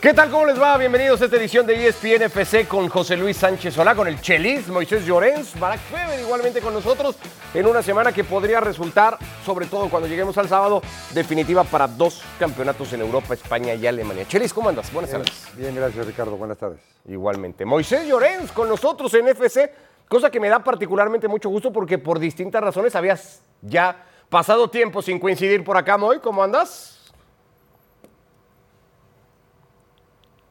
¿Qué tal? ¿Cómo les va? Bienvenidos a esta edición de ESPN FC con José Luis Sánchez Solá, con el Chelis, Moisés Llorens, Barack Feber igualmente con nosotros en una semana que podría resultar, sobre todo cuando lleguemos al sábado, definitiva para dos campeonatos en Europa, España y Alemania. Chelis, ¿cómo andas? Buenas Bien, tardes. bien, gracias Ricardo, buenas tardes. Igualmente. Moisés Llorens con nosotros en FC, cosa que me da particularmente mucho gusto porque por distintas razones habías ya pasado tiempo sin coincidir por acá, Moy. ¿Cómo andas?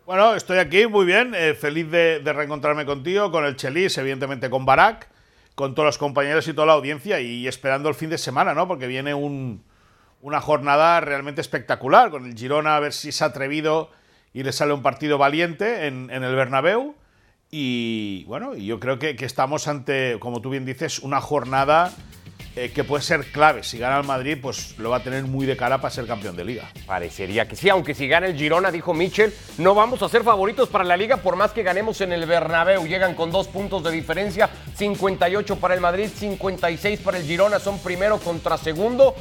Bueno, estoy aquí muy bien, eh, feliz de, de reencontrarme contigo, con el Chelis, evidentemente con Barak, con todos los compañeros y toda la audiencia y esperando el fin de semana, ¿no? Porque viene un- una jornada realmente espectacular, con el Girona a ver si se ha atrevido y le sale un partido valiente en, en el Bernabéu. Y bueno, yo creo que, que estamos ante, como tú bien dices, una jornada eh, que puede ser clave. Si gana el Madrid, pues lo va a tener muy de cara para ser campeón de liga. Parecería que sí, aunque si gana el Girona, dijo Michel, no vamos a ser favoritos para la liga por más que ganemos en el Bernabéu. Llegan con dos puntos de diferencia, 58 para el Madrid, 56 para el Girona, son primero contra segundo.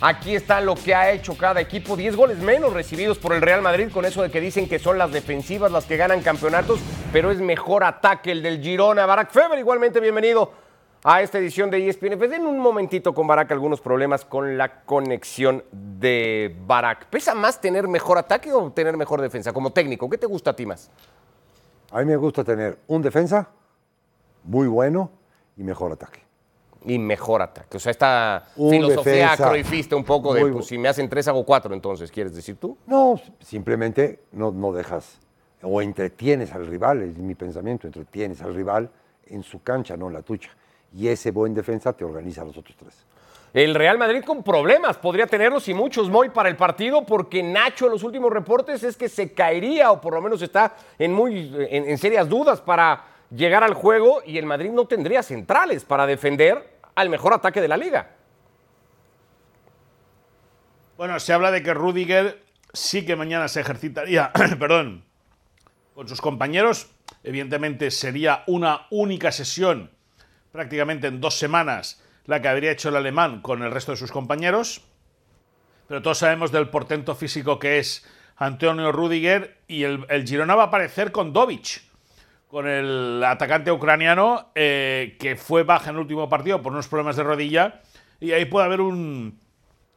Aquí está lo que ha hecho cada equipo, 10 goles menos recibidos por el Real Madrid, con eso de que dicen que son las defensivas las que ganan campeonatos, pero es mejor ataque el del Girona. Barack Feber, igualmente bienvenido a esta edición de E ESPN. Pues en un momentito con Barak algunos problemas con la conexión de Barak. ¿Pesa más tener mejor ataque o tener mejor defensa? Como técnico, ¿qué te gusta a ti más? A mí me gusta tener un defensa muy bueno y mejor ataque. Y mejor ataque. O sea, esta Un filosofía croifista un poco de, pues si me hacen tres hago cuatro, entonces, ¿quieres decir tú? No, simplemente no, no dejas o entretienes al rival, es mi pensamiento, entretienes al rival en su cancha, no en la tuya. Y ese buen defensa te organiza a los otros tres. El Real Madrid con problemas, podría tenerlos y muchos muy para el partido, porque Nacho en los últimos reportes es que se caería o por lo menos está en, muy, en, en serias dudas para llegar al juego y el Madrid no tendría centrales para defender al mejor ataque de la liga. Bueno, se habla de que Rudiger sí que mañana se ejercitaría, perdón, con sus compañeros. Evidentemente sería una única sesión, prácticamente en dos semanas, la que habría hecho el alemán con el resto de sus compañeros. Pero todos sabemos del portento físico que es Antonio Rudiger y el, el Girona va a aparecer con Dovic, con el atacante ucraniano eh, que fue baja en el último partido por unos problemas de rodilla. Y ahí puede haber un,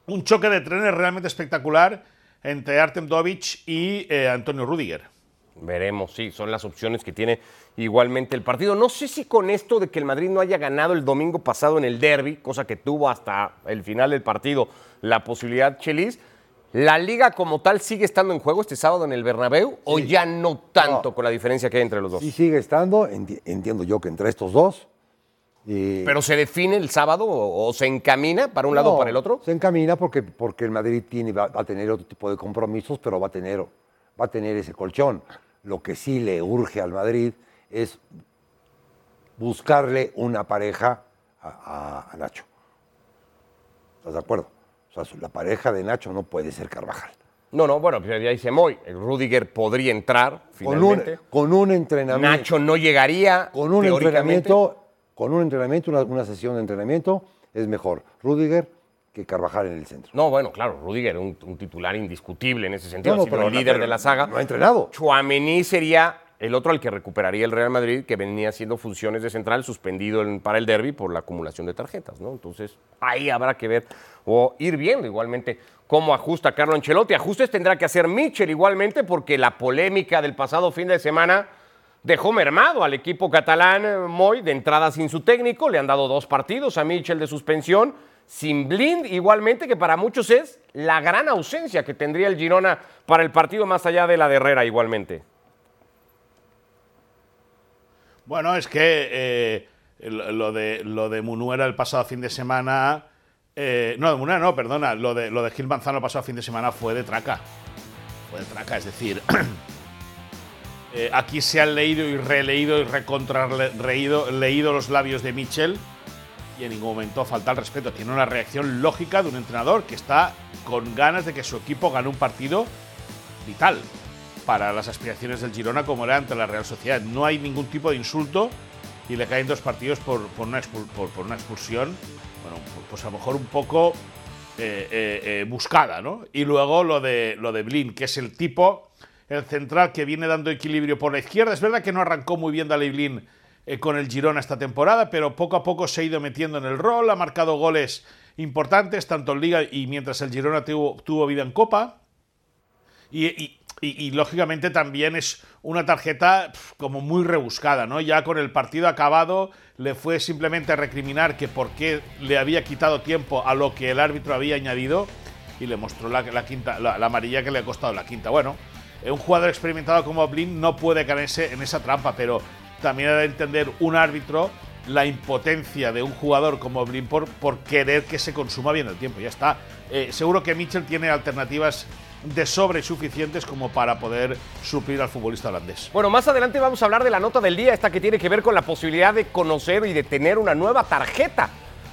un choque de trenes realmente espectacular entre Artem Dovic y eh, Antonio Rudiger. Veremos, sí, son las opciones que tiene igualmente el partido. No sé si con esto de que el Madrid no haya ganado el domingo pasado en el derby, cosa que tuvo hasta el final del partido la posibilidad Chelis, ¿la liga como tal sigue estando en juego este sábado en el Bernabéu o ya no tanto No. con la diferencia que hay entre los dos? Y sigue estando, enti- entiendo yo que entre estos dos. y- ¿Pero se define el sábado o, o se encamina para un lado o para el otro? Se encamina porque, porque el Madrid tiene, va, va a tener otro tipo de compromisos, pero va a, tener, va a tener ese colchón. Lo que sí le urge al Madrid es buscarle una pareja a, a- a Nacho. ¿Estás de acuerdo? O sea, la pareja de Nacho no puede ser Carvajal. No, no, bueno, pues ya dice Moy, el Rudiger podría entrar Con un, finalmente. con un entrenamiento. Nacho no llegaría. con un entrenamiento, con un entrenamiento, una, una sesión de entrenamiento, es mejor Rudiger que Carvajal en el centro. No, bueno, claro, Rudiger, un, un titular indiscutible en ese sentido, No, no, ha sido pero el líder pero de la saga. no ha entrenado. Chuamení sería el otro al que recuperaría el Real Madrid, que venía haciendo funciones de central, suspendido en- para el derby por la acumulación de tarjetas, ¿no? Entonces, ahí habrá que ver o ir viendo igualmente cómo ajusta Carlo Ancelotti. Ajustes tendrá que hacer Mitchell igualmente, porque la polémica del pasado fin de semana dejó mermado al equipo catalán eh, Moy de entrada sin su técnico. Le han dado dos partidos a Mitchell de suspensión. Sin Blind, igualmente, que para muchos es la gran ausencia que tendría el Girona para el partido más allá de la de Herrera, igualmente. Bueno, es que eh, lo, de, lo de Munuera el pasado fin de semana. eh, no, de Munuera no, perdona. Lo de, lo de Gil Manzano el pasado fin de semana fue de traca. Fue de traca, es decir. eh, aquí se han leído y releído y recontrarleído leído los labios de Michel y en ningún momento falta el respeto. Tiene una reacción lógica de un entrenador que está con ganas de que su equipo gane un partido vital para las aspiraciones del Girona como era ante la Real Sociedad. No hay ningún tipo de insulto y le caen dos partidos por, una, expulsión, bueno, pues a lo mejor un poco eh, eh, eh, buscada, ¿no? Y luego lo de, lo de Blin, que es el tipo el central que viene dando equilibrio por la izquierda. Es verdad que no arrancó muy bien Daley Blin eh, con el Girona esta temporada, pero poco a poco se ha ido metiendo en el rol, ha marcado goles importantes, tanto en Liga y mientras el Girona tuvo, vida en Copa. Y, lógicamente también es una tarjeta como muy rebuscada, ¿no? Ya con el partido acabado le fue simplemente recriminar que por qué le había quitado tiempo a lo que el árbitro había añadido y le mostró la, quinta, la, amarilla que le ha costado la quinta. Bueno, un jugador experimentado como Blin no puede caerse en esa trampa, pero también ha de entender un árbitro la impotencia de un jugador como Blin por, querer que se consuma bien el tiempo. Ya está. Eh, seguro que Mitchell tiene alternativas de sobre suficientes como para poder suplir al futbolista holandés. Bueno, más adelante vamos a hablar de la nota del día, esta que tiene que ver con la posibilidad de conocer y de tener una nueva tarjeta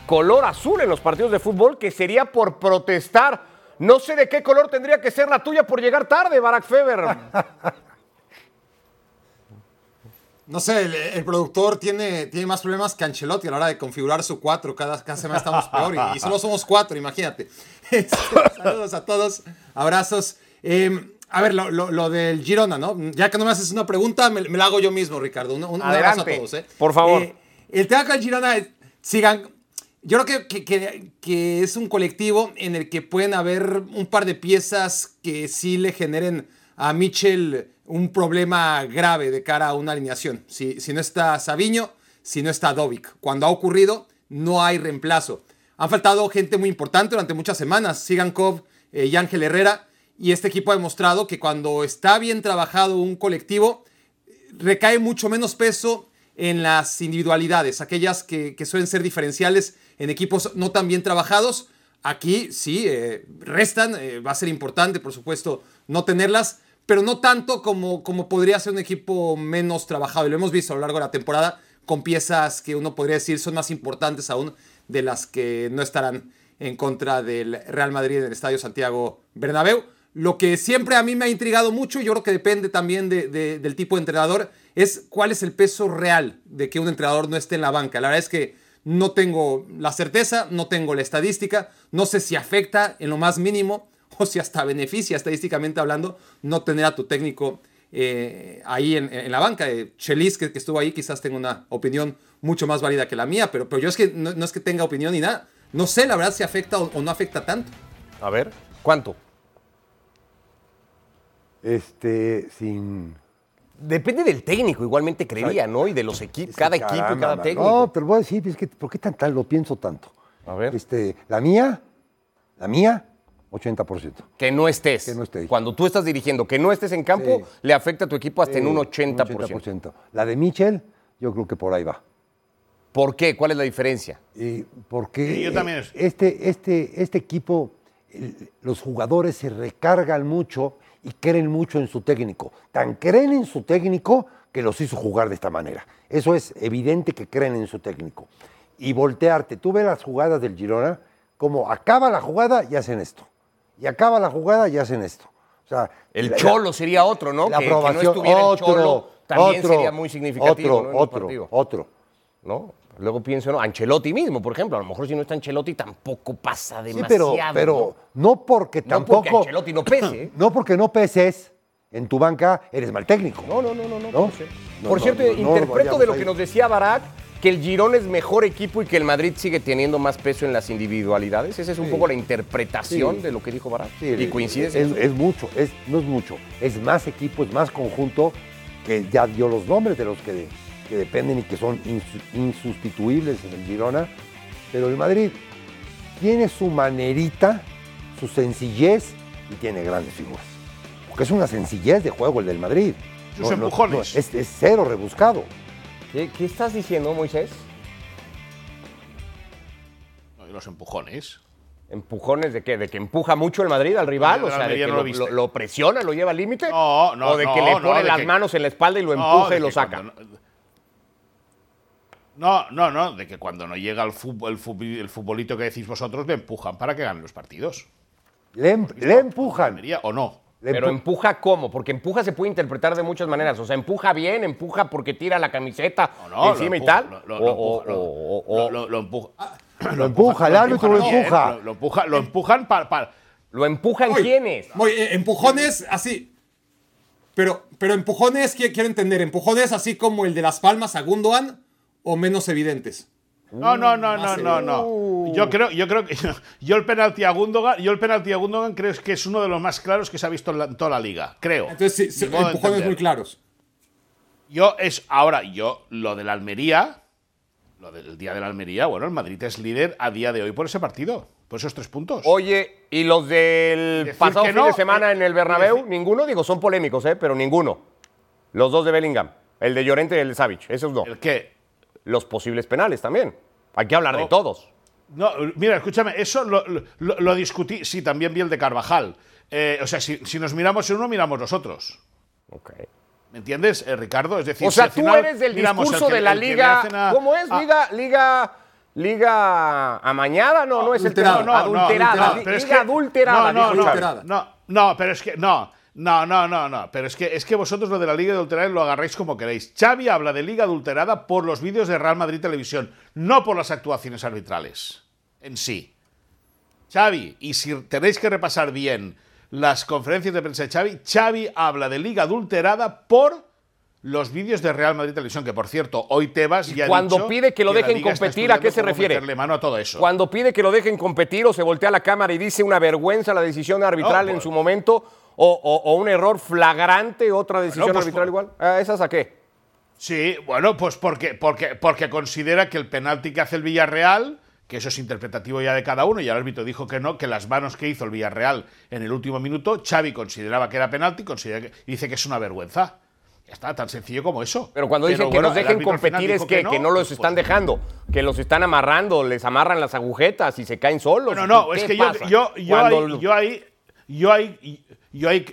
color azul en los partidos de fútbol, que sería por protestar. No sé de qué color tendría que ser la tuya por llegar tarde, Barack Feber. No sé, el, productor tiene, tiene más problemas que Ancelotti a la hora de configurar su cuatro. Cada, cada semana estamos peor y, solo somos cuatro, imagínate. Este, saludos a todos, abrazos. Em, a ver, lo, del Girona, ¿no? Ya que no me haces una pregunta, me, la hago yo mismo, Ricardo. Un, abrazo a todos, ¿eh? Por favor. Eh, el tema con el Girona, sigan. Yo creo que, que, que es un colectivo en el que pueden haber un par de piezas que sí le generen a Mitchell un problema grave de cara a una alineación. Si, si no está Sabiño, si no está Dovic. Cuando ha ocurrido, no hay reemplazo. Han faltado gente muy importante durante muchas semanas, Sigankov eh, y Ángel Herrera, y este equipo ha demostrado que cuando está bien trabajado un colectivo, recae mucho menos peso en las individualidades, aquellas que, suelen ser diferenciales en equipos no tan bien trabajados. Aquí sí, eh, restan, eh, va a ser importante, por supuesto, no tenerlas, pero no tanto como, como podría ser un equipo menos trabajado. Y lo hemos visto a lo largo de la temporada con piezas que uno podría decir son más importantes aún de las que no estarán en contra del Real Madrid en el Estadio Santiago Bernabéu. Lo que siempre a mí me ha intrigado mucho, yo creo que depende también del tipo de entrenador, es cuál es el peso real de que un entrenador no esté en la banca. La verdad es que no tengo la certeza, no tengo la estadística, no sé si afecta en lo más mínimo o si hasta beneficia estadísticamente hablando no tener a tu técnico eh, ahí en, la banca. Eh, Chelis, que, estuvo ahí, quizás tenga una opinión mucho más válida que la mía, pero, pero yo es que no, es que tenga opinión ni nada. No sé, la verdad, si afecta o, no afecta tanto. A ver, ¿cuánto? Este, sin... Depende del técnico, igualmente creía, ¿no? Y de los equipos, cada equipo y cada técnico. No, te lo voy a decir, es que, ¿por qué tan tal lo pienso tanto? A ver. Este, la mía, la mía, 80%. Que no estés. Que no estés. Cuando tú estás dirigiendo, que no estés en campo, le afecta a tu equipo hasta en un 80%. 80%. La de Michel, yo creo que por ahí va. ¿Por qué? ¿Cuál es la diferencia? porque yo también este, este, este equipo, los jugadores se recargan mucho y creen mucho en su técnico. Tan creen en su técnico que los hizo jugar de esta manera. Eso es evidente que creen en su técnico. Y voltearte, tú ves las jugadas del Girona, como acaba la jugada y hacen esto y acaba la jugada y hacen esto. O sea, el Cholo sería otro, ¿no? La que, aprobación, no otro, Cholo también sería muy significativo. Otro, otro, otro. ¿No? Luego pienso, ¿no? Ancelotti mismo, por ejemplo. A lo mejor si no está Ancelotti tampoco pasa demasiado. Sí, pero, pero ¿no? porque tampoco. No porque Ancelotti no pese. No porque no peses en tu banca, eres mal técnico. No, no, no, no. no, Por cierto, interpreto de lo que nos decía Barak que el Girón es mejor equipo y que el Madrid sigue teniendo más peso en las individualidades. Esa es un poco la interpretación de lo que dijo Barat. y coincide. Es, es, mucho, es, no es mucho, es más equipo, es más conjunto, que ya dio los nombres de los que, dependen y que son insustituibles en el Girona. Pero el Madrid tiene su manerita, su sencillez y tiene grandes figuras. Porque es una sencillez de juego el del Madrid. Sus empujones. es cero rebuscado. ¿Qué, estás diciendo, Moisés? Los empujones. ¿Empujones de qué? ¿De que empuja mucho el Madrid al rival? o sea, de que lo, presiona, lo lleva al límite. No, no, O de que le pone las manos en la espalda y lo empuja y lo saca. No, no, no, de que cuando no llega el, fútbol, el, futbolito que decís vosotros, le empujan para que ganen los partidos. Le, em, le empujan. ¿O no? Pero empuja cómo? Porque empuja se puede interpretar de muchas maneras. O sea, empuja bien, empuja porque tira la camiseta encima y tal. Lo empuja. Lo empuja, el árbitro lo empuja. Lo empuja, lo empujan para. ¿Lo empujan quiénes? Eh, empujones así. Pero, pero empujones, qui- quiero entender, empujones así como el de Las Palmas a Gundogan o menos evidentes. No, no, no, no, no, no. Yo creo, yo creo que yo el penalti a Gundogan, yo el penalti a Gundogan creo que es uno de los más claros que se ha visto en, la- en toda la liga. Creo. Entonces, sí, empujones muy claros. Yo es ahora yo lo de la Almería, lo del día de la Almería, bueno, el Madrid es líder a día de hoy por ese partido, por esos tres puntos. Oye, ¿y los del Decir pasado fin no, de semana eh, en el Bernabéu? decir- Ninguno, digo, son polémicos, ¿eh? Pero ninguno. Los dos de Bellingham. El de Llorente y el de Savic. Esos no. El que Los posibles penales también. Hay que hablar de No. todos. no, mira, escúchame, eso lo, lo- lo discutí, sí, también vi el de Carvajal. Eh, o sea, si, si nos miramos en uno, miramos los otros. Ok. ¿Me entiendes, eh, Ricardo? Es decir, O sea, si tú final eres del discurso que- de la liga. a- ¿Cómo es? a- Liga, liga, liga amañada, no, no, es el adulterada. No, no, adulterada. no, pero es liga que- adulterada. No, no, no. Adulterada. no, no, pero es que no. No, no, no, no. Pero es que, es que vosotros lo de la Liga Adulterada lo agarráis como queréis. Xavi habla de Liga Adulterada por los vídeos de Real Madrid Televisión, no por las actuaciones arbitrales en sí. Xavi, y si tenéis que repasar bien las conferencias de prensa de Xavi, Xavi habla de Liga Adulterada por los vídeos de Real Madrid Televisión, que por cierto, hoy Tebas ya ha cuando dicho pide que lo dejen competir, ¿a qué se refiere? mano a todo eso. Cuando pide que lo dejen competir o se voltea a la cámara y dice una vergüenza la decisión arbitral No, en pues- su momento o, o- o un error flagrante, otra decisión pues, arbitral por- igual. ¿A ¿Esas a qué? Sí, bueno, pues porque, porque, porque considera que el penalti que hace el Villarreal, que eso es interpretativo ya de cada uno, y el árbitro dijo que no, que las manos que hizo el Villarreal en el último minuto, Xavi consideraba que era penalti, considera que, y dice que es una vergüenza. Ya está, tan sencillo como eso. Pero cuando dicen que nos dejen competir es que, que no, los pues, están pues, dejando, que los están amarrando, les amarran las agujetas y se caen solos. No, no, ¿Qué es que yo, pasa? yo, yo, Cuando- ahí, yo ahí, yo ahí, yo ahí,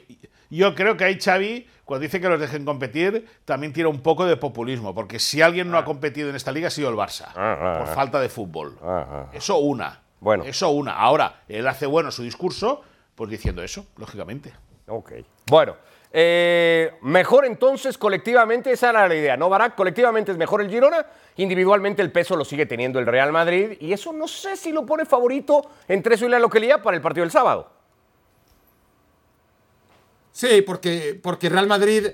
yo creo que ahí Xavi, cuando dice que los dejen competir, también tira un poco de populismo, porque si alguien no ha competido en esta liga ha sido el Barça, ah, por ah. falta de fútbol. Ah, ah. Eso una. Bueno. Eso una. Ahora, él hace bueno su discurso, pues diciendo eso, lógicamente. Ok. Bueno, eh, mejor entonces colectivamente, esa era la idea, ¿no, Barak? Colectivamente es mejor el Girona, individualmente el peso lo sigue teniendo el Real Madrid y eso no sé si lo pone favorito entre eso y la localidad para el partido del sábado. Sí, porque, porque Real Madrid,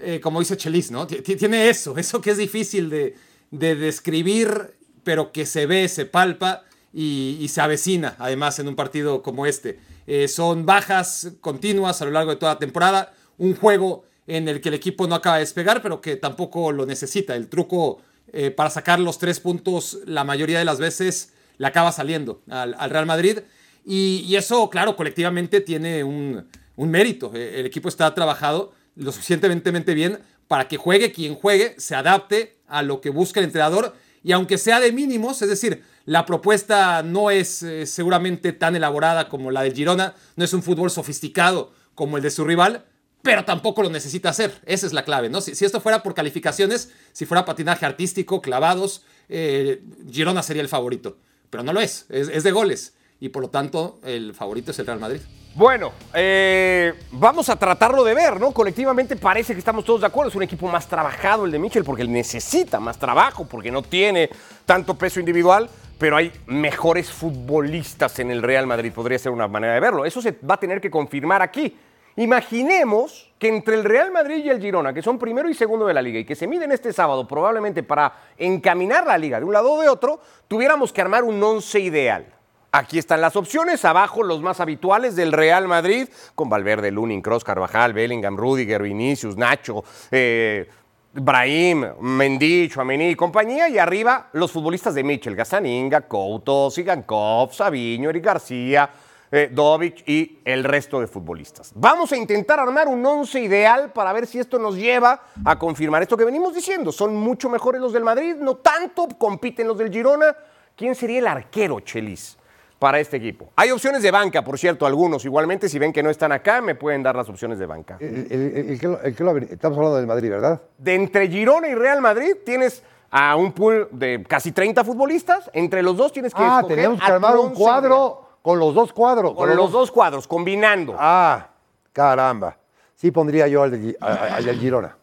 eh, como dice Chelis, ¿no? Ti- ti- Tiene eso, eso que es difícil de, de describir, pero que se ve, se palpa y, se avecina, además, en un partido como este. Eh, son bajas continuas a lo largo de toda la temporada, un juego en el que el equipo no acaba de despegar, pero que tampoco lo necesita. El truco eh, para sacar los tres puntos, la mayoría de las veces, le acaba saliendo al, al Real Madrid. Y eso, claro, colectivamente tiene un, un mérito. Eh, El equipo está trabajado lo suficientemente bien para que juegue quien juegue, se adapte a lo que busca el entrenador y aunque sea de mínimos, es decir, la propuesta no es eh, seguramente tan elaborada como la del Girona, no es un fútbol sofisticado como el de su rival, pero tampoco lo necesita hacer. Esa es la clave, ¿no? Si, si esto fuera por calificaciones, si fuera patinaje artístico, clavados, eh, Girona sería el favorito, pero no lo es, es, es de goles y por lo tanto el favorito es el Real Madrid. Bueno, eh, vamos a tratarlo de ver, ¿no? Colectivamente parece que estamos todos de acuerdo. Es un equipo más trabajado el de Michel porque él necesita más trabajo, porque no tiene tanto peso individual, pero hay mejores futbolistas en el Real Madrid. Podría ser una manera de verlo. Eso se va a tener que confirmar aquí. Imaginemos que entre el Real Madrid y el Girona, que son primero y segundo de la liga y que se miden este sábado probablemente para encaminar la liga de un lado o de otro, tuviéramos que armar un once ideal. Aquí están las opciones, abajo los más habituales del Real Madrid, con Valverde, Lunin, Cross, Carvajal, Bellingham, Rudiger, Vinicius, Nacho, eh, Brahim, Mendy, Chouameni y compañía, y arriba los futbolistas de Mitchell, Gazzaniga, Couto, Sigankov, Sabiño, Eric García, eh, Dovic y el resto de futbolistas. Vamos a intentar armar un once ideal para ver si esto nos lleva a confirmar esto que venimos diciendo. Son mucho mejores los del Madrid, no tanto compiten los del Girona. ¿Quién sería el arquero, Chelis? Para este equipo. Hay opciones de banca, por cierto, algunos. Igualmente, si ven que no están acá, me pueden dar las opciones de banca. El- el- el- el que lo- que estamos hablando del Madrid, ¿verdad? De entre Girona y Real Madrid tienes a un pool de casi 30 futbolistas. Entre los dos tienes que Ah, escoger tenemos que armar un cuadro con los dos cuadros. Con los dos cuadros, combinando. Ah, caramba. Sí pondría yo al, de al del Girona.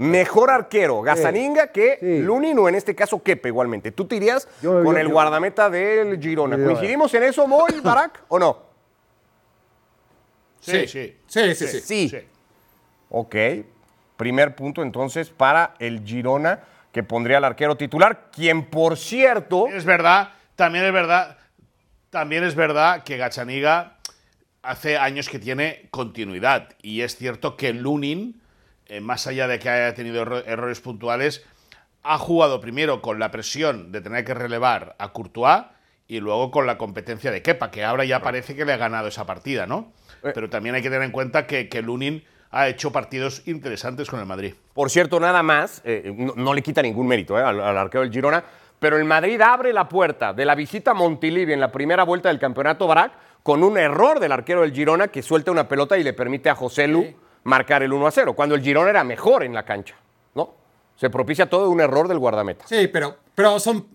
Mejor arquero, Gazaninga, que Sí. Lunin o en este caso Kepe igualmente. Tú te irías Yo- con yo- el yo- guardameta del Girona. Girona. ¿Coincidimos en eso, Moy, Barak, o no? Sí, sí. Sí, sí, sí. Sí. Sí. Ok. Primer punto entonces para el Girona, que pondría al arquero titular, quien por cierto. Es verdad, también es verdad, también es verdad que Gachaniga hace años que tiene continuidad. Y es cierto que Lunin, eh, más allá de que haya tenido erro- errores puntuales, ha jugado primero con la presión de tener que relevar a Courtois y luego con la competencia de Kepa, que ahora ya parece que le ha ganado esa partida, ¿no? Eh. Pero también hay que tener en cuenta que, que Lunin ha hecho partidos interesantes con el Madrid. Por cierto, nada más, eh, no, no le quita ningún mérito eh, al, al arquero del Girona, pero el Madrid abre la puerta de la visita a Montilivi en la primera vuelta del campeonato Barak con un error del arquero del Girona que suelta una pelota y le permite a José Lu marcar el 1 a 0, cuando el Girona era mejor en la cancha. ¿no? Se propicia todo un error del guardameta. Sí, pero, pero son,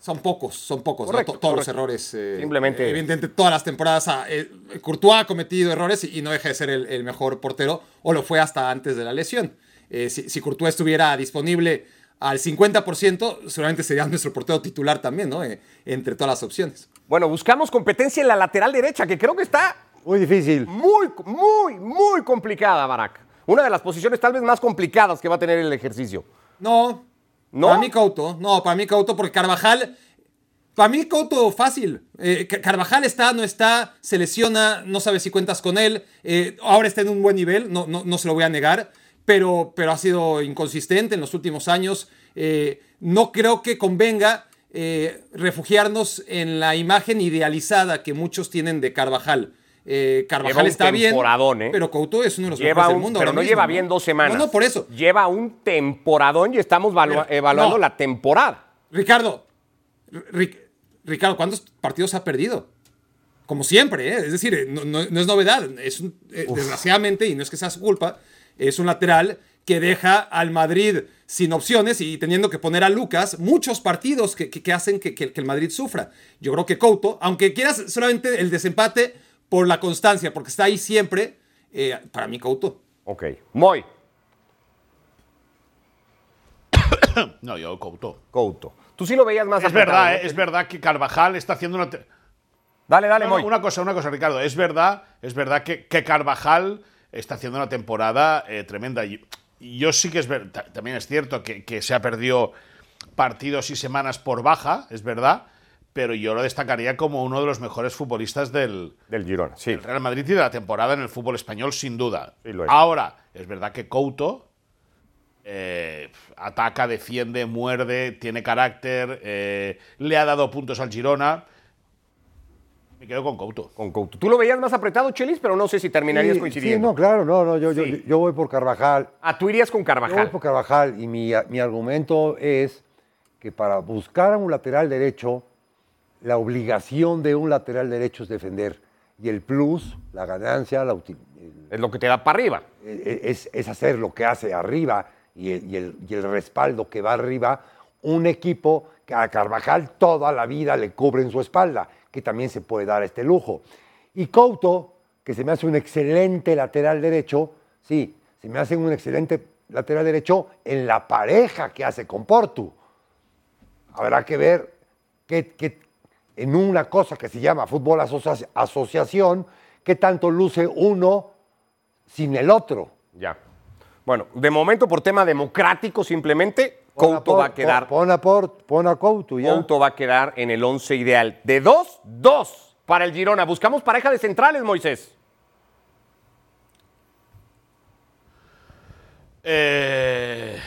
son pocos, son pocos, ¿no? Correcto, todos los errores. eh, Simplemente- Evidentemente, todas las temporadas. eh, Courtois ha cometido errores y, y no deja de ser el, el mejor portero, o lo fue hasta antes de la lesión. Eh, si, si Courtois estuviera disponible al 50%, seguramente sería nuestro portero titular también, ¿no? Eh, entre todas las opciones. Bueno, buscamos competencia en la lateral derecha, que creo que está Muy difícil. muy, muy, muy complicada, Barak. Una de las posiciones tal vez más complicadas que va a tener el ejercicio. No. ¿No? Para mí Couto. No, para mí Couto, porque Carvajal. Para mí Couto fácil. Eh, Ca- Carvajal está, no está, se lesiona, no sabes si cuentas con él. eh, ahora está en un buen nivel, no, no, no se lo voy a negar. Pero, pero ha sido inconsistente en los últimos años. Eh, no creo que convenga eh, refugiarnos en la imagen idealizada que muchos tienen de Carvajal. Eh, Carvajal está bien, ¿eh? pero Couto es uno de los Lleva mejores del un, mundo. pero ahora no mismo, lleva bien dos semanas. No, no, por eso. Lleva un temporadón y estamos evaluando no. la temporada. Ricardo, Ri- Ricardo, ¿cuántos partidos ha perdido? Como siempre, ¿eh? es decir, no, es novedad. Es un- eh, desgraciadamente, y no es que sea su culpa, es un lateral que deja al Madrid sin opciones y teniendo que poner a Lucas muchos partidos que, que- que hacen que, que- que el Madrid sufra. Yo creo que Couto, aunque quieras solamente el desempate por la constancia, porque está ahí siempre, eh, para mí Couto. Ok. Moy, No, yo Couto. Couto. Tú sí lo veías más Es verdad. ¿eh? es verdad que Carvajal está haciendo una... Dale, dale, No, Moy. una cosa, una cosa, Ricardo. Es verdad, es verdad que, que Carvajal está haciendo una temporada eh, tremenda. Y, yo sí que es ver- ta- también es cierto que, que se ha perdido partidos y semanas por baja, es verdad, pero yo lo destacaría como uno de los mejores futbolistas del, Del Girona, sí. del Real Madrid y de la temporada en el fútbol español, sin duda. Sí, lo es. Ahora, es verdad que Couto eh, ataca, defiende, muerde, tiene carácter, eh, le ha dado puntos al Girona. Me quedo con Couto. Con Couto. Tú lo veías más apretado, Chelis, pero no sé si terminarías Sí, coincidiendo. Sí, no, claro, no, no, yo, yo- Sí. yo voy por Carvajal. Ah, tú irías con Yo voy Carvajal. por Carvajal y mi, mi argumento es que para buscar a un lateral derecho, la obligación de un lateral derecho es defender. Y el plus, la ganancia, la Es lo que te da para arriba. e- es, es hacer lo que hace arriba y el, y el- y el respaldo que va arriba, un equipo que a Carvajal toda la vida le cubre en su espalda, que también se puede dar este lujo. Y Couto, que se me hace un excelente lateral derecho, sí, se me hace un excelente lateral derecho en la pareja que hace con Portu. Habrá que ver qué, qué- en una cosa que se llama fútbol asocia- asociación, qué tanto luce uno sin el otro. Ya. Bueno, de momento, por tema democrático, simplemente, Couto va a quedar. Pon a, Port- pon a Couto ya. Couto va a quedar en el 11 ideal. De dos, dos para el Girona. Buscamos pareja de centrales, Moisés. Eh,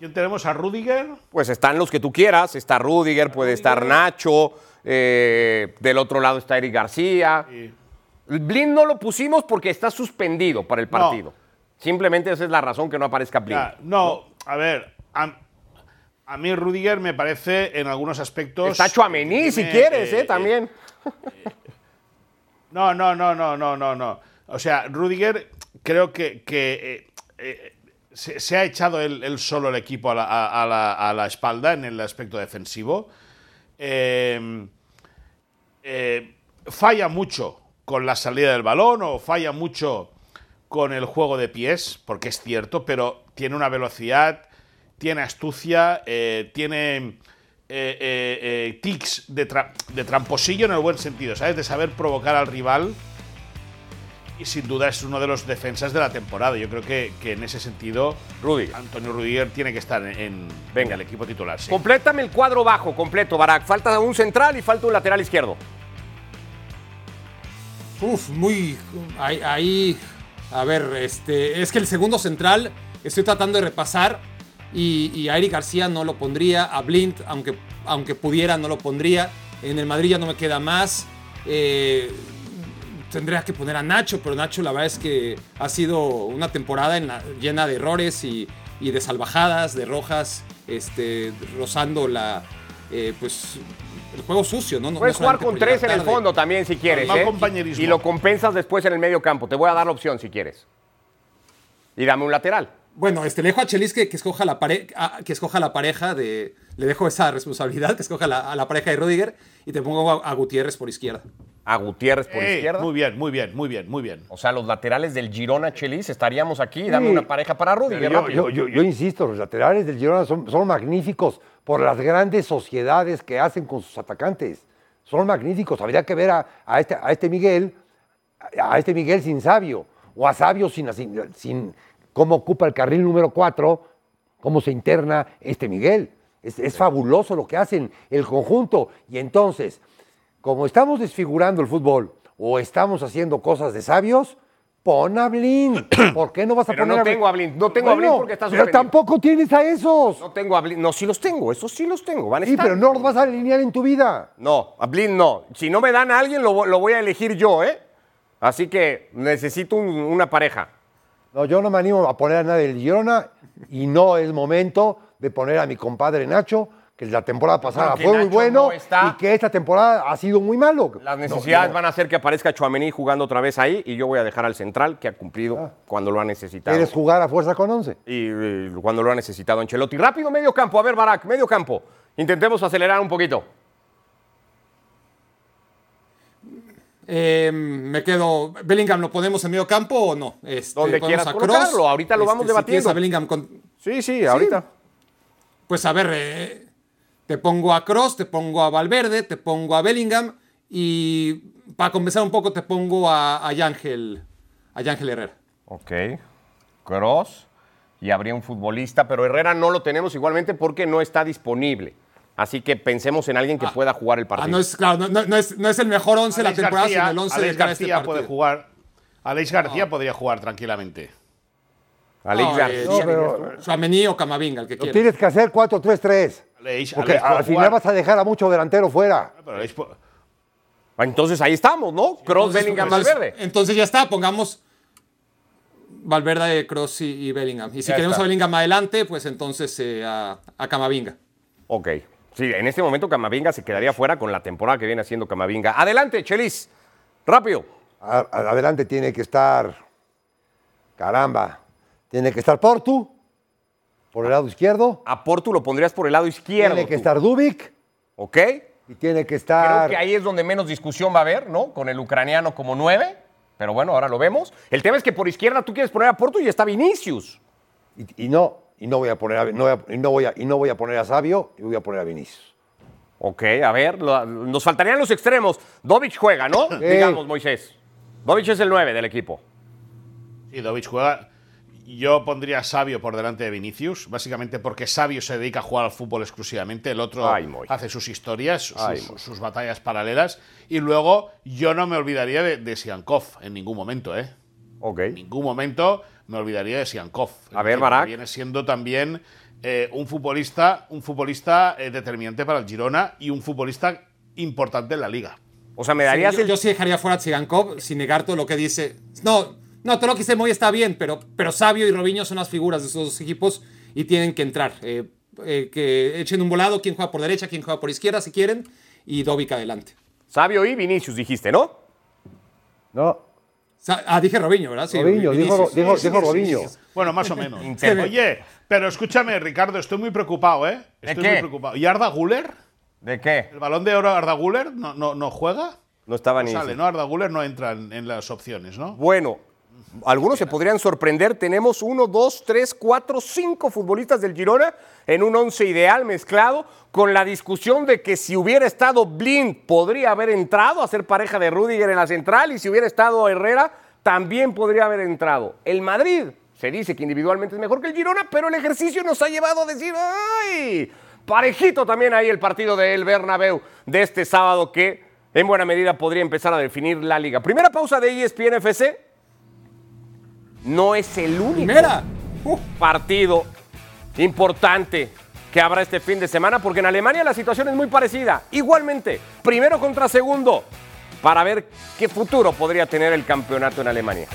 ¿Quién tenemos? ¿A Rudiger? Pues están los que tú quieras. Está Rudiger, puede estar Nacho. eh, del otro lado está Eric García. Blind no lo pusimos porque está suspendido para el partido. Simplemente esa es la razón que no aparezca Blind. Ya, no, a ver. A, a mí Rudiger me parece en algunos aspectos. Está Chuamení, si quieres, eh, ¿eh? También. No, no, no, no, no, no, no. O sea, Rudiger creo que, que, eh, se, ha echado él, solo el equipo a la, espalda en el aspecto defensivo. Eh, eh, falla mucho con la salida del balón o falla mucho con el juego de pies, porque es cierto, pero tiene una velocidad, tiene astucia, eh, tiene eh, eh, eh, tics de, de tramposillo en el buen sentido, ¿sabes? De saber provocar al rival. Y sin duda es uno de los defensas de la temporada. Yo creo que, que en ese sentido, Rudiger. Antonio Rudiger tiene que estar en, en Venga. el equipo titular. sí. Complétame el cuadro bajo, completo, Barak. Falta un central y falta un lateral izquierdo. Uf, muy. Ahí, ahí- a ver, este. Es que el segundo central estoy tratando de repasar. Y, y a Eric García no lo pondría. A Blind, aunque, aunque pudiera, no lo pondría. En el Madrid ya no me queda más. Eh, tendría que poner a Nacho, pero Nacho la verdad es que ha sido una temporada en la- llena de errores y, y de salvajadas, de rojas, este, rozando la. eh, pues el juego sucio, ¿no? No- Puedes no jugar con tres en el fondo también si quieres. Mal ¿eh? compañerismo. Y lo compensas después en el medio campo. Te voy a dar la opción si quieres. Y dame un lateral. Bueno, este, le dejo a Chelis que, que escoja la pare- a- que escoja la pareja de. Le dejo esa responsabilidad, que escoja la, a la pareja de Rudiger y te pongo a, a Gutiérrez por izquierda. A Gutiérrez por izquierda. Muy bien, muy bien, muy bien, muy bien. O sea, los laterales del Girona Chelis estaríamos aquí. Dame Sí. una pareja para Rudiger. Pero yo, rápido. yo- yo- yo insisto, los laterales del Girona son, son magníficos por las grandes sociedades que hacen con sus atacantes. Son magníficos. Habría que ver a, a este, a este Miguel, a este Miguel sin Sabio, o a Sabio sin, sin, sin cómo ocupa el carril número 4, cómo se interna este Miguel. Es, es fabuloso lo que hacen el conjunto. Y entonces, como estamos desfigurando el fútbol o estamos haciendo cosas de sabios, pon a Blin. ¿Por qué no vas a Pero poner no a Blin? tengo a Blin, no tengo a Blin porque está Pero tampoco tienes a esos. No tengo a Blin. No, sí los tengo. Esos sí los tengo. Van a sí, estar. pero no los vas a alinear en tu vida. No, a Blin no. Si no me dan a alguien, lo, lo voy a elegir yo, ¿eh? Así que necesito un- una pareja. No, yo no me animo a poner a nadie del Girona y no es momento de poner a mi compadre Nacho, que la temporada pasada fue muy bueno no está. y que esta temporada ha sido muy malo. Las necesidades no. van a hacer que aparezca Chuamení jugando otra vez ahí y yo voy a dejar al central que ha cumplido Ah. cuando lo ha necesitado. ¿Quieres jugar a fuerza con 11? Y cuando lo ha necesitado Ancelotti. Rápido, medio campo. A ver, Barak, medio campo. Intentemos acelerar un poquito. Eh, me quedo. ¿Bellingham lo ponemos en medio campo o no? Este, Donde quieras a colocarlo, ahorita lo vamos Este, si debatiendo. quieres a Bellingham con- Sí, sí, ahorita. Pues a ver, eh, te pongo a Cross, te pongo a Valverde, te pongo a Bellingham y para compensar un poco te pongo a, a Yángel, a Yángel Herrera. Ok. Cross. Y habría un futbolista, pero Herrera no lo tenemos igualmente porque no está disponible. Así que pensemos en alguien que pueda jugar el Ah, partido. no es, claro, no, no- no es, no es el mejor 11 de la temporada, García, sino el 11 de este García partido. puede jugar. Alex García podría jugar tranquilamente. Alex No, García. eh, No, pero Tchouaméni o Camavinga, el que lo quiera. tienes que hacer 4-3-3. Alex, Porque al final jugar. vas a dejar a mucho delantero fuera. Pero pu- Ah, Entonces ahí estamos, ¿no? Cross, Entonces, Bellingham, entonces- Valverde. Entonces ya está, pongamos Valverde, Cross y, y Bellingham. Y si Ya queremos está. a Bellingham adelante, pues entonces eh, a, a Camavinga. Ok. Sí, en este momento Camavinga se quedaría fuera con la temporada que viene haciendo Camavinga. Adelante, Chelis. Rápido. A- adelante tiene que estar. Caramba. Tiene que estar Portu. Por el lado izquierdo. A Portu lo pondrías por el lado izquierdo. Tiene que tú. estar Dubik. ¿Ok? Y tiene que Creo estar. que ahí es donde menos discusión va a haber, ¿no? Con el ucraniano como nueve. Pero bueno, ahora lo vemos. El tema es que por izquierda tú quieres poner a Portu y está Vinicius. Y, y no, y no voy a poner a, no voy a- y no voy a, y no voy a poner a Sabio y voy a poner a Vinicius. Ok, a ver, lo- nos faltarían los extremos. Dovic juega, ¿no? Digamos, Moisés. Dovic es el 9 del equipo. Sí, Dovic juega. Yo pondría a Sabio por delante de Vinicius, básicamente porque Sabio se dedica a jugar al fútbol exclusivamente, el otro Ay, hace sus historias, sus, Ay, Moy. sus batallas paralelas. Y luego yo no me olvidaría de, de Siankov en ningún momento, ¿eh? Ok. En ningún momento me olvidaría de Siankov. A ver, que Barak. Viene siendo también eh, un futbolista, un futbolista eh, determinante para el Girona y un futbolista importante en la liga. O sea, me Sí, darías yo, el. yo sí dejaría fuera a Tsigankov sin negar todo lo que dice. No, no, todo lo que dice Moy está bien, pero, pero Sabio y Robinho son las figuras de esos dos equipos y tienen que entrar. Eh, eh, que echen un volado, quién juega por derecha, quién juega por izquierda, si quieren, y Dovic adelante. Sabio y Vinicius, dijiste, ¿no? No, Sa- Ah, dije Robinho, ¿verdad? Sí, Robinho, dijo, dijo, Robinho. Bueno, más o menos. Oye, pero escúchame, Ricardo, estoy muy preocupado, ¿eh? Estoy qué? muy preocupado. ¿Y Arda Guller? ¿De qué? ¿El balón de oro Arda Guller no, no, no juega? No estaba No ni. sale, ¿no? Arda Guller no entra en, en las opciones, ¿no? Bueno, algunos se podrían sorprender. Tenemos uno, dos, tres, cuatro, cinco futbolistas del Girona en un once ideal mezclado, con la discusión de que si hubiera estado Blind podría haber entrado a ser pareja de Rudiger en la central y si hubiera estado Herrera también podría haber entrado. El Madrid se dice que individualmente es mejor que el Girona, pero el ejercicio nos ha llevado a decir, ¡ay! Parejito también ahí el partido del Bernabéu de este sábado que en buena medida podría empezar a definir la liga. Primera pausa de ESPN FC. No es el único Primera. partido importante que habrá este fin de semana, porque en Alemania la situación es muy parecida. Igualmente, primero contra segundo, para ver qué futuro podría tener el campeonato en Alemania.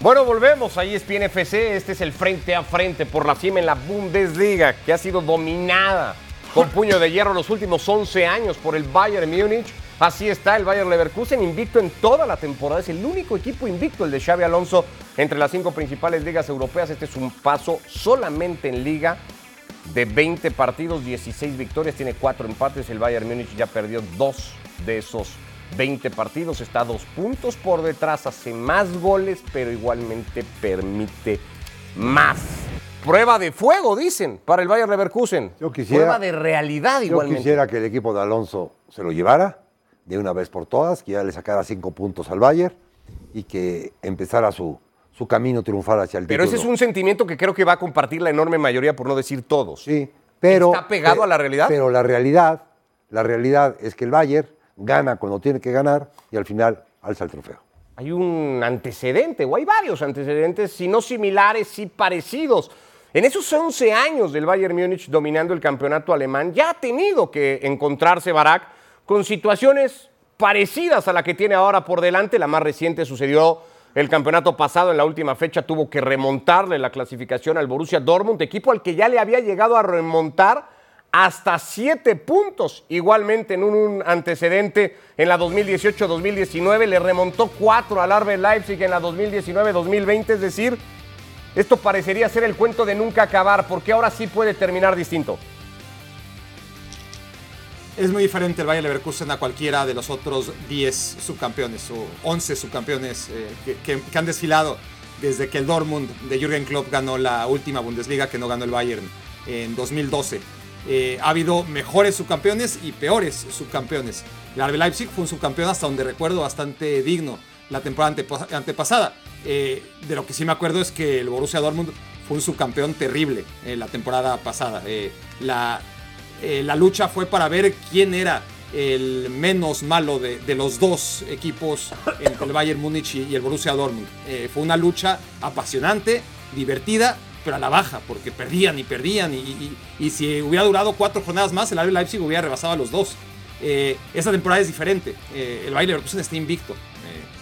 Bueno, volvemos a ESPN FC. Este es el frente a frente por la cima en la Bundesliga, que ha sido dominada con puño de hierro los últimos 11 años por el Bayern Múnich. Así está el Bayern Leverkusen invicto en toda la temporada. Es el único equipo invicto, el de Xavi Alonso, entre las cinco principales ligas europeas. Este es un paso solamente en liga de 20 partidos, 16 victorias, tiene cuatro empates. El Bayern Múnich ya perdió dos de esos 20 partidos, está a dos puntos por detrás, hace más goles, pero igualmente permite más. Prueba de fuego, dicen, para el Bayern Leverkusen. Yo quisiera- Prueba de realidad Yo igualmente. quisiera que el equipo de Alonso se lo llevara de una vez por todas, que ya le sacara cinco puntos al Bayern y que empezara su, su camino triunfal hacia el Pero ese título. es un sentimiento que creo que va a compartir la enorme mayoría, por no decir todos. Sí, pero... ¿Está pegado pe- a la realidad? Pero la realidad, la realidad es que el Bayern gana cuando tiene que ganar y al final alza el trofeo. hay un antecedente, o hay varios antecedentes, si no similares, sí parecidos. En esos 11 años del Bayern Múnich dominando el campeonato alemán, ya ha tenido que encontrarse Barak con situaciones parecidas a la que tiene ahora por delante. La más reciente sucedió el campeonato pasado, en la última fecha tuvo que remontarle la clasificación al Borussia Dortmund, equipo al que ya le había llegado a remontar hasta siete puntos. Igualmente en un antecedente en la 2018-2019 le remontó cuatro al RB Leipzig en la 2019-2020, es decir, esto parecería ser el cuento de nunca acabar, porque ahora sí puede terminar distinto. Es muy diferente el Bayer Leverkusen a cualquiera de los otros 10 subcampeones o 11 subcampeones eh, que, han desfilado desde que el Dortmund de Jürgen Klopp ganó la última Bundesliga que no ganó el Bayern en 2012. Eh, ha habido mejores subcampeones y peores subcampeones. El RB Leipzig fue un subcampeón hasta donde recuerdo bastante digno la temporada antepa- antepasada. Eh, de lo que sí me acuerdo es que el Borussia Dortmund fue un subcampeón terrible la temporada pasada. La, eh, la lucha fue para ver quién era el menos malo de, los dos equipos entre el Bayern Múnich y, el Borussia Dortmund. Eh, fue una lucha apasionante, divertida, pero a la baja, porque perdían y perdían. Y, si hubiera durado cuatro jornadas más, el RB Leipzig hubiera rebasado a los dos. Eh, esta temporada es diferente. Eh, el Bayern Leverkusen está invicto.